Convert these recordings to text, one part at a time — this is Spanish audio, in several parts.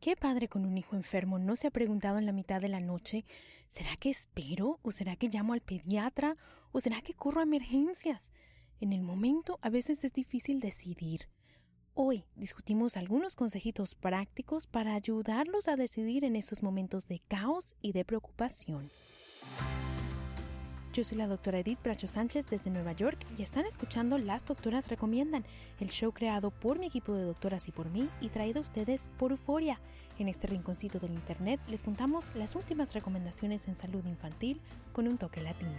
¿Qué padre con un hijo enfermo no se ha preguntado en la mitad de la noche, ¿será que espero? ¿O será que llamo al pediatra? ¿O será que corro emergencias? En el momento a veces es difícil decidir. Hoy discutimos algunos consejitos prácticos para ayudarlos a decidir en esos momentos de caos y de preocupación. Yo soy la doctora Edith Bracho Sánchez desde Nueva York y están escuchando Las Doctoras Recomiendan, el show creado por mi equipo de doctoras y por mí y traído a ustedes por Euforia. En este rinconcito del Internet les contamos las últimas recomendaciones en salud infantil con un toque latino.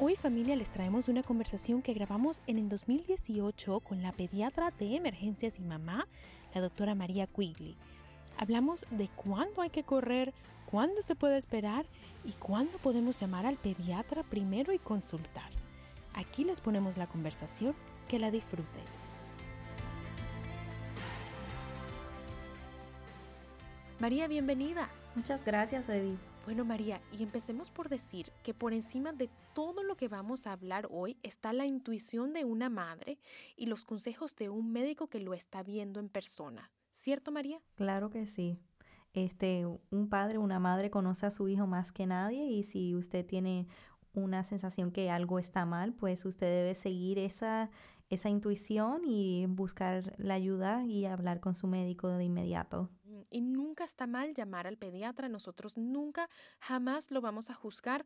Hoy familia les traemos una conversación que grabamos en el 2018 con la pediatra de emergencias y mamá, la doctora María Quigley. Hablamos de cuándo hay que correr, cuándo se puede esperar y cuándo podemos llamar al pediatra primero y consultar. Aquí les ponemos la conversación, que la disfruten. María, bienvenida. Muchas gracias, Edith. Bueno, María, y empecemos por decir que por encima de todo lo que vamos a hablar hoy está la intuición de una madre y los consejos de un médico que lo está viendo en persona. ¿Cierto, María? Claro que sí. Este, un padre, una madre conoce a su hijo más que nadie y si usted tiene una sensación que algo está mal, pues usted debe seguir esa, esa intuición y buscar la ayuda y hablar con su médico de inmediato. Y nunca está mal llamar al pediatra. Nosotros nunca, jamás lo vamos a juzgar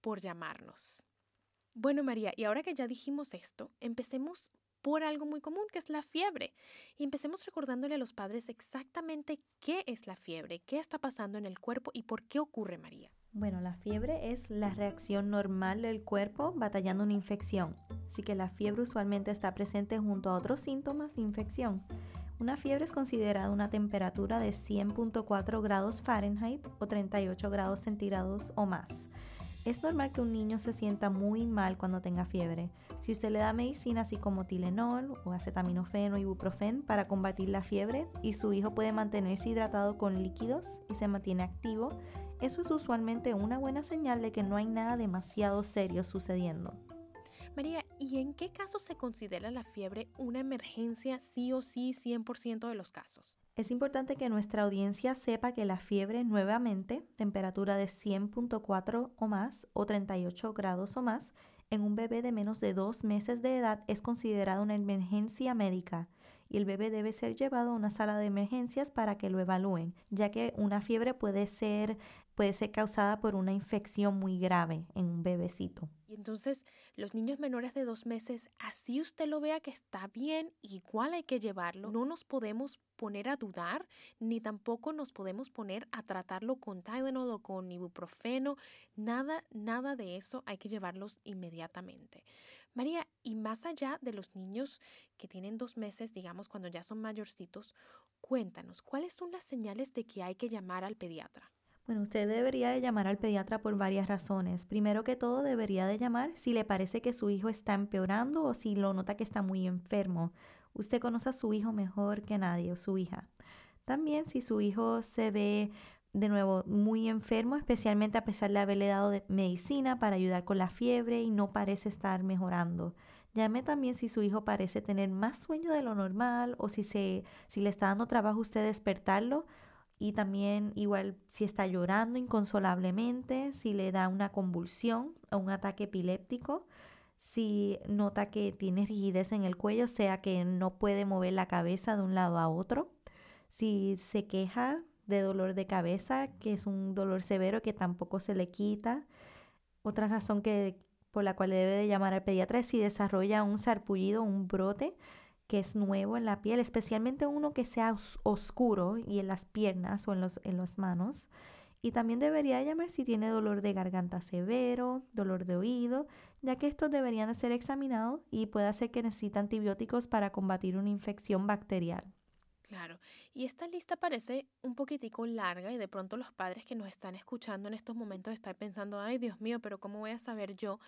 por llamarnos. Bueno, María, y ahora que ya dijimos esto, empecemos por algo muy común que es la fiebre. Y empecemos recordándole a los padres exactamente qué es la fiebre, qué está pasando en el cuerpo y por qué ocurre, María. Bueno, la fiebre es la reacción normal del cuerpo batallando una infección. Así que la fiebre usualmente está presente junto a otros síntomas de infección. Una fiebre es considerada una temperatura de 100.4 grados Fahrenheit o 38 grados centígrados o más. Es normal que un niño se sienta muy mal cuando tenga fiebre. Si usted le da medicina así como Tilenol o acetaminofeno y ibuprofen para combatir la fiebre y su hijo puede mantenerse hidratado con líquidos y se mantiene activo, eso es usualmente una buena señal de que no hay nada demasiado serio sucediendo. María, ¿y en qué casos se considera la fiebre una emergencia sí o sí 100% de los casos? Es importante que nuestra audiencia sepa que la fiebre nuevamente, temperatura de 100.4 o más o 38 grados o más, en un bebé de menos de dos meses de edad es considerada una emergencia médica y el bebé debe ser llevado a una sala de emergencias para que lo evalúen, ya que una fiebre puede ser, puede ser causada por una infección muy grave en un bebecito. Y entonces los niños menores de dos meses, así usted lo vea que está bien, igual hay que llevarlo. No nos podemos poner a dudar, ni tampoco nos podemos poner a tratarlo con Tylenol o con ibuprofeno. Nada, nada de eso hay que llevarlos inmediatamente. María, y más allá de los niños que tienen dos meses, digamos cuando ya son mayorcitos, cuéntanos, ¿cuáles son las señales de que hay que llamar al pediatra? Bueno, usted debería de llamar al pediatra por varias razones. Primero que todo, debería de llamar si le parece que su hijo está empeorando o si lo nota que está muy enfermo. Usted conoce a su hijo mejor que nadie o su hija. También si su hijo se ve de nuevo muy enfermo, especialmente a pesar de haberle dado medicina para ayudar con la fiebre y no parece estar mejorando. Llame también si su hijo parece tener más sueño de lo normal o si, se, si le está dando trabajo usted despertarlo y también igual si está llorando inconsolablemente, si le da una convulsión o un ataque epiléptico, si nota que tiene rigidez en el cuello, sea que no puede mover la cabeza de un lado a otro, si se queja de dolor de cabeza, que es un dolor severo que tampoco se le quita. Otra razón que, por la cual debe de llamar al pediatra es si desarrolla un sarpullido, un brote que es nuevo en la piel, especialmente uno que sea oscuro y en las piernas o en, los, en las manos. Y también debería llamar si tiene dolor de garganta severo, dolor de oído, ya que estos deberían de ser examinados y puede ser que necesite antibióticos para combatir una infección bacterial. Claro, y esta lista parece un poquitico larga y de pronto los padres que nos están escuchando en estos momentos están pensando, ay Dios mío, pero ¿cómo voy a saber yo?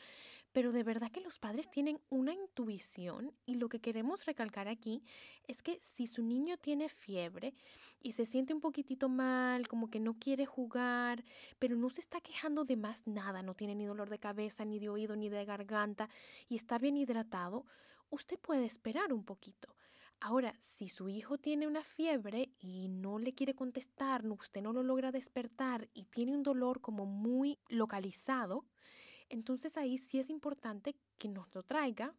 Pero de verdad que los padres tienen una intuición y lo que queremos recalcar aquí es que si su niño tiene fiebre y se siente un poquitito mal, como que no quiere jugar, pero no se está quejando de más nada, no tiene ni dolor de cabeza, ni de oído, ni de garganta y está bien hidratado, usted puede esperar un poquito. Ahora, si su hijo tiene una fiebre y no le quiere contestar, usted no lo logra despertar y tiene un dolor como muy localizado, entonces ahí sí es importante que nos lo traiga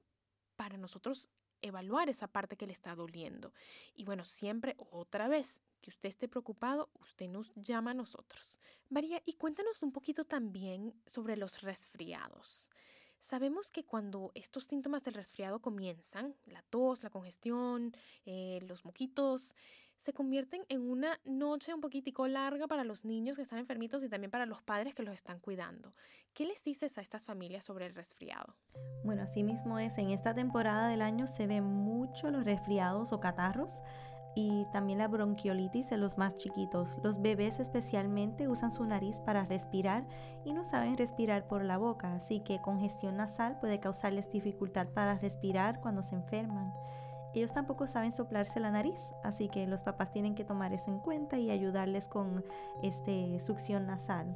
para nosotros evaluar esa parte que le está doliendo. Y bueno, siempre otra vez que usted esté preocupado, usted nos llama a nosotros. María, y cuéntanos un poquito también sobre los resfriados. Sabemos que cuando estos síntomas del resfriado comienzan, la tos, la congestión, eh, los moquitos, se convierten en una noche un poquitico larga para los niños que están enfermitos y también para los padres que los están cuidando. ¿Qué les dices a estas familias sobre el resfriado? Bueno, así mismo es, en esta temporada del año se ven mucho los resfriados o catarros y también la bronquiolitis en los más chiquitos. Los bebés especialmente usan su nariz para respirar y no saben respirar por la boca, así que congestión nasal puede causarles dificultad para respirar cuando se enferman. Ellos tampoco saben soplarse la nariz, así que los papás tienen que tomar eso en cuenta y ayudarles con este succión nasal.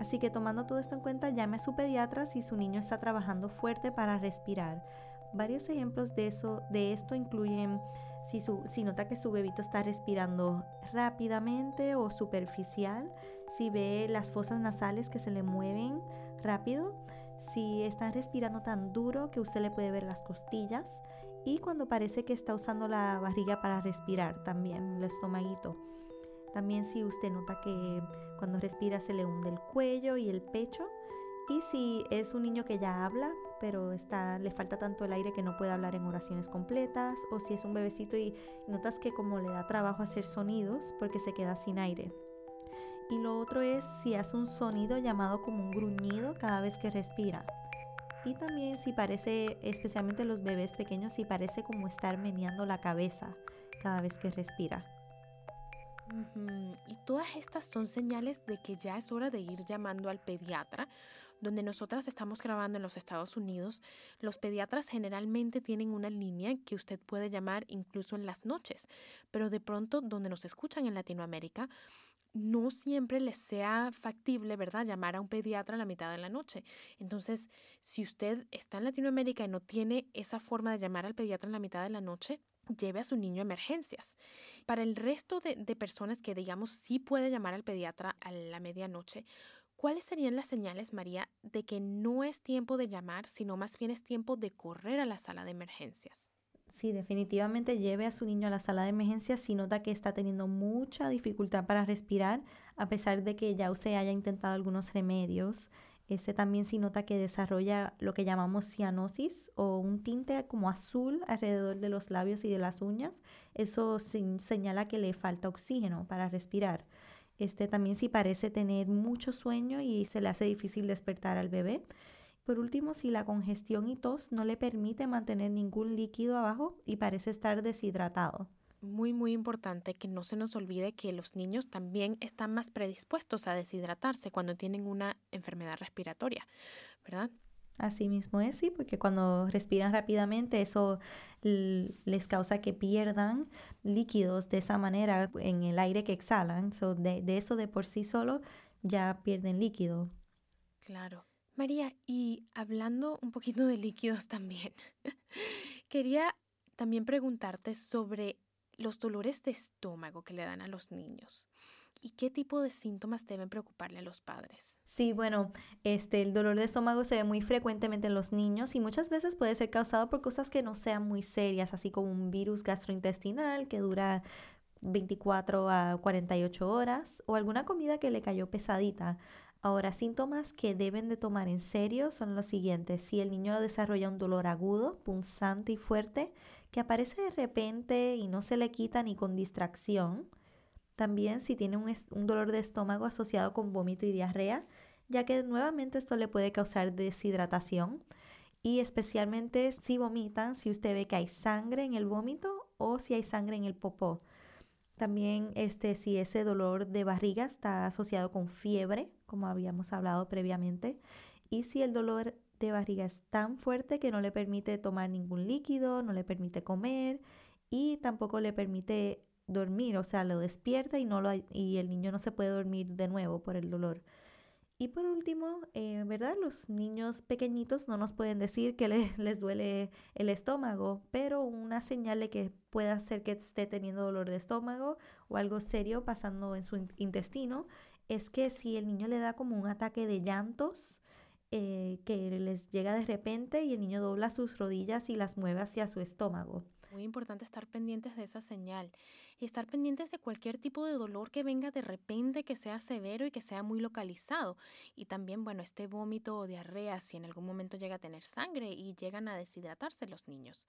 Así que tomando todo esto en cuenta, llame a su pediatra si su niño está trabajando fuerte para respirar. Varios ejemplos de eso de esto incluyen si, nota que su bebito está respirando rápidamente o superficial, si ve las fosas nasales que se le mueven rápido, si está respirando tan duro que usted le puede ver las costillas y cuando parece que está usando la barriga para respirar también, el estomaguito. También si usted nota que cuando respira se le hunde el cuello y el pecho y si es un niño que ya habla, pero está, le falta tanto el aire que no puede hablar en oraciones completas, o si es un bebecito y notas que como le da trabajo hacer sonidos porque se queda sin aire. Y lo otro es si hace un sonido llamado como un gruñido cada vez que respira. Y también si parece, especialmente los bebés pequeños, si parece como estar meneando la cabeza cada vez que respira. Y todas estas son señales de que ya es hora de ir llamando al pediatra donde nosotras estamos grabando en los Estados Unidos, los pediatras generalmente tienen una línea que usted puede llamar incluso en las noches, pero de pronto donde nos escuchan en Latinoamérica, no siempre les sea factible, ¿verdad?, llamar a un pediatra a la mitad de la noche. Entonces, si usted está en Latinoamérica y no tiene esa forma de llamar al pediatra en la mitad de la noche, lleve a su niño a emergencias. Para el resto de, de personas que, digamos, sí puede llamar al pediatra a la medianoche, ¿Cuáles serían las señales, María, de que no es tiempo de llamar, sino más bien es tiempo de correr a la sala de emergencias? Sí, definitivamente lleve a su niño a la sala de emergencias si nota que está teniendo mucha dificultad para respirar, a pesar de que ya usted haya intentado algunos remedios. Este también si nota que desarrolla lo que llamamos cianosis o un tinte como azul alrededor de los labios y de las uñas, eso señala que le falta oxígeno para respirar. Este también si parece tener mucho sueño y se le hace difícil despertar al bebé. Por último, si la congestión y tos no le permite mantener ningún líquido abajo y parece estar deshidratado. Muy, muy importante que no se nos olvide que los niños también están más predispuestos a deshidratarse cuando tienen una enfermedad respiratoria, ¿verdad? Así mismo es, sí, porque cuando respiran rápidamente eso les causa que pierdan líquidos de esa manera en el aire que exhalan. de, de eso de por sí solo ya pierden líquido. Claro. María, y hablando un poquito de líquidos también, quería también preguntarte sobre los dolores de estómago que le dan a los niños y qué tipo de síntomas deben preocuparle a los padres. Sí, bueno, este, el dolor de estómago se ve muy frecuentemente en los niños y muchas veces puede ser causado por cosas que no sean muy serias, así como un virus gastrointestinal que dura 24 a 48 horas o alguna comida que le cayó pesadita. Ahora, síntomas que deben de tomar en serio son los siguientes. Si el niño desarrolla un dolor agudo, punzante y fuerte, que aparece de repente y no se le quita ni con distracción, también si tiene un, dolor de estómago asociado con vómito y diarrea, ya que nuevamente esto le puede causar deshidratación. y especialmente si vomitan, si usted ve que hay sangre en el vómito o si hay sangre en el popó. También este, si ese dolor de barriga está asociado con fiebre, como habíamos hablado previamente, y si el dolor de barriga es tan fuerte que no le permite tomar ningún líquido, no le permite comer y tampoco le permite dormir, o sea, lo despierta y, no lo, y el niño no se puede dormir de nuevo por el dolor. Y por último, eh, ¿verdad? Los niños pequeñitos no nos pueden decir que les duele el estómago, pero una señal de que pueda ser que esté teniendo dolor de estómago o algo serio pasando en su intestino es que si el niño le da como un ataque de llantos, eh, que les llega de repente y el niño dobla sus rodillas y las mueve hacia su estómago. Muy importante estar pendientes de esa señal y estar pendientes de cualquier tipo de dolor que venga de repente, que sea severo y que sea muy localizado. Y también, bueno, este vómito o diarrea si en algún momento llega a tener sangre y llegan a deshidratarse los niños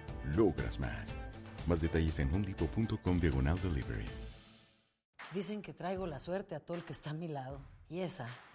logras más. Más detalles en homedepot.com diagonal delivery. Dicen que traigo la suerte a todo el que está a mi lado. Y esa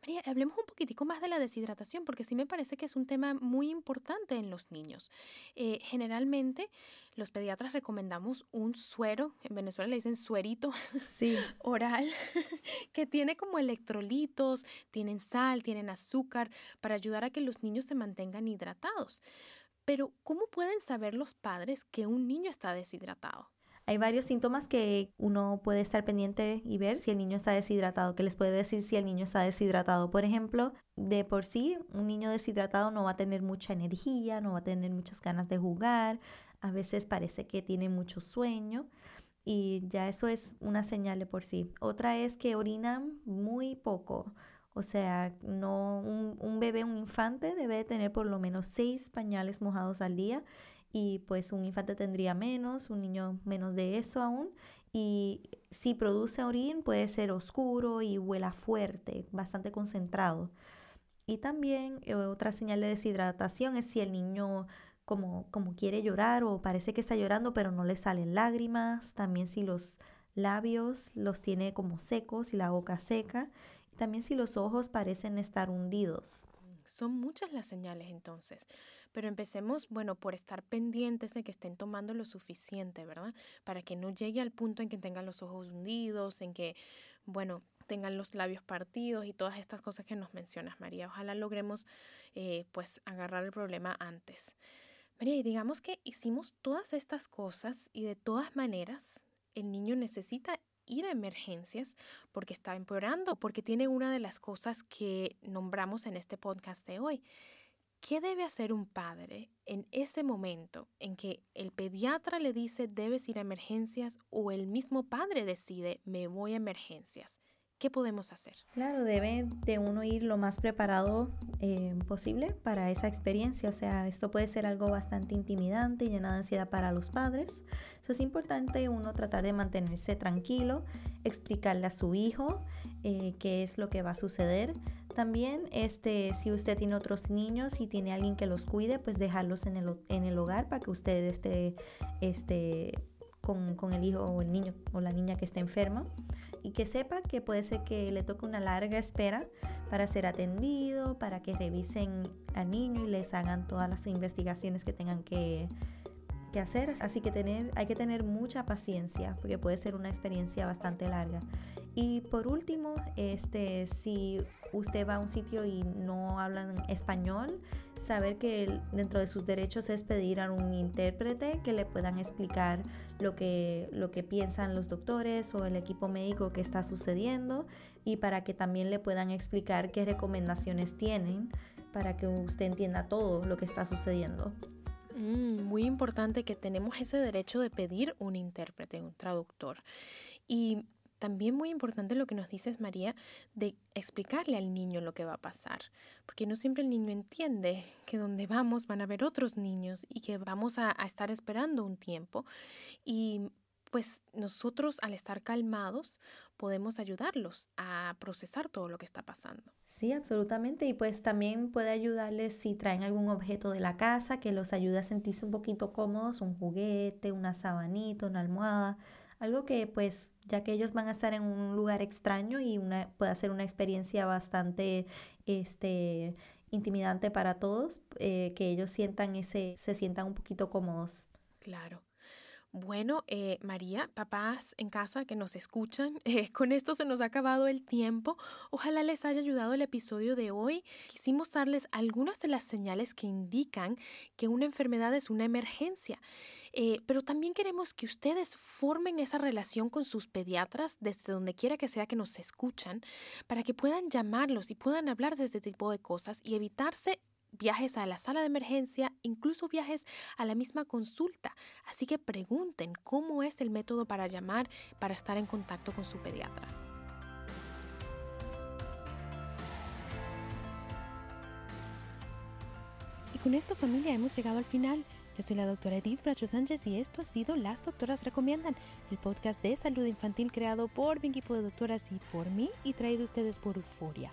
María, hablemos un poquitico más de la deshidratación, porque sí me parece que es un tema muy importante en los niños. Eh, generalmente, los pediatras recomendamos un suero, en Venezuela le dicen suerito oral, que tiene como electrolitos, tienen sal, tienen azúcar, para ayudar a que los niños se mantengan hidratados. Pero, ¿cómo pueden saber los padres que un niño está deshidratado? Hay varios síntomas que uno puede estar pendiente y ver si el niño está deshidratado, que les puede decir si el niño está deshidratado. Por ejemplo, de por sí, un niño deshidratado no va a tener mucha energía, no va a tener muchas ganas de jugar, a veces parece que tiene mucho sueño y ya eso es una señal de por sí. Otra es que orinan muy poco. O sea, no un, un bebé, un infante debe tener por lo menos seis pañales mojados al día y pues un infante tendría menos, un niño menos de eso aún. Y si produce orín puede ser oscuro y huela fuerte, bastante concentrado. Y también eh, otra señal de deshidratación es si el niño como, como quiere llorar o parece que está llorando pero no le salen lágrimas. También si los labios los tiene como secos y la boca seca. También si los ojos parecen estar hundidos. Son muchas las señales entonces. Pero empecemos, bueno, por estar pendientes de que estén tomando lo suficiente, ¿verdad? Para que no llegue al punto en que tengan los ojos hundidos, en que, bueno, tengan los labios partidos y todas estas cosas que nos mencionas, María. Ojalá logremos, eh, pues, agarrar el problema antes. María, y digamos que hicimos todas estas cosas y de todas maneras el niño necesita ir a emergencias porque está empeorando, porque tiene una de las cosas que nombramos en este podcast de hoy, ¿Qué debe hacer un padre en ese momento en que el pediatra le dice debes ir a emergencias o el mismo padre decide me voy a emergencias? ¿Qué podemos hacer? Claro, debe de uno ir lo más preparado eh, posible para esa experiencia. O sea, esto puede ser algo bastante intimidante y lleno de ansiedad para los padres. Eso es importante uno tratar de mantenerse tranquilo, explicarle a su hijo eh, qué es lo que va a suceder. También, este, si usted tiene otros niños y tiene alguien que los cuide, pues dejarlos en el, en el hogar para que usted esté, esté con, con el hijo o el niño o la niña que esté enferma y que sepa que puede ser que le toque una larga espera para ser atendido, para que revisen al niño y les hagan todas las investigaciones que tengan que, que hacer. Así que tener, hay que tener mucha paciencia porque puede ser una experiencia bastante larga. Y por último, este, si usted va a un sitio y no hablan español, saber que dentro de sus derechos es pedir a un intérprete que le puedan explicar lo que, lo que piensan los doctores o el equipo médico que está sucediendo y para que también le puedan explicar qué recomendaciones tienen para que usted entienda todo lo que está sucediendo. Mm, muy importante que tenemos ese derecho de pedir un intérprete, un traductor. Y también muy importante lo que nos dices, María, de explicarle al niño lo que va a pasar, porque no siempre el niño entiende que donde vamos van a haber otros niños y que vamos a, a estar esperando un tiempo. Y pues nosotros al estar calmados podemos ayudarlos a procesar todo lo que está pasando. Sí, absolutamente. Y pues también puede ayudarles si traen algún objeto de la casa que los ayude a sentirse un poquito cómodos, un juguete, una sabanita, una almohada, algo que pues ya que ellos van a estar en un lugar extraño y una, puede ser una experiencia bastante este, intimidante para todos, eh, que ellos sientan ese, se sientan un poquito cómodos. Claro. Bueno, eh, María, papás en casa que nos escuchan, eh, con esto se nos ha acabado el tiempo. Ojalá les haya ayudado el episodio de hoy. Quisimos darles algunas de las señales que indican que una enfermedad es una emergencia. Eh, pero también queremos que ustedes formen esa relación con sus pediatras desde donde quiera que sea que nos escuchan, para que puedan llamarlos y puedan hablar de este tipo de cosas y evitarse viajes a la sala de emergencia, incluso viajes a la misma consulta. Así que pregunten cómo es el método para llamar para estar en contacto con su pediatra. Y con esto familia hemos llegado al final. Yo soy la doctora Edith Bracho Sánchez y esto ha sido Las Doctoras Recomiendan, el podcast de salud infantil creado por mi equipo de doctoras y por mí y traído ustedes por Euforia.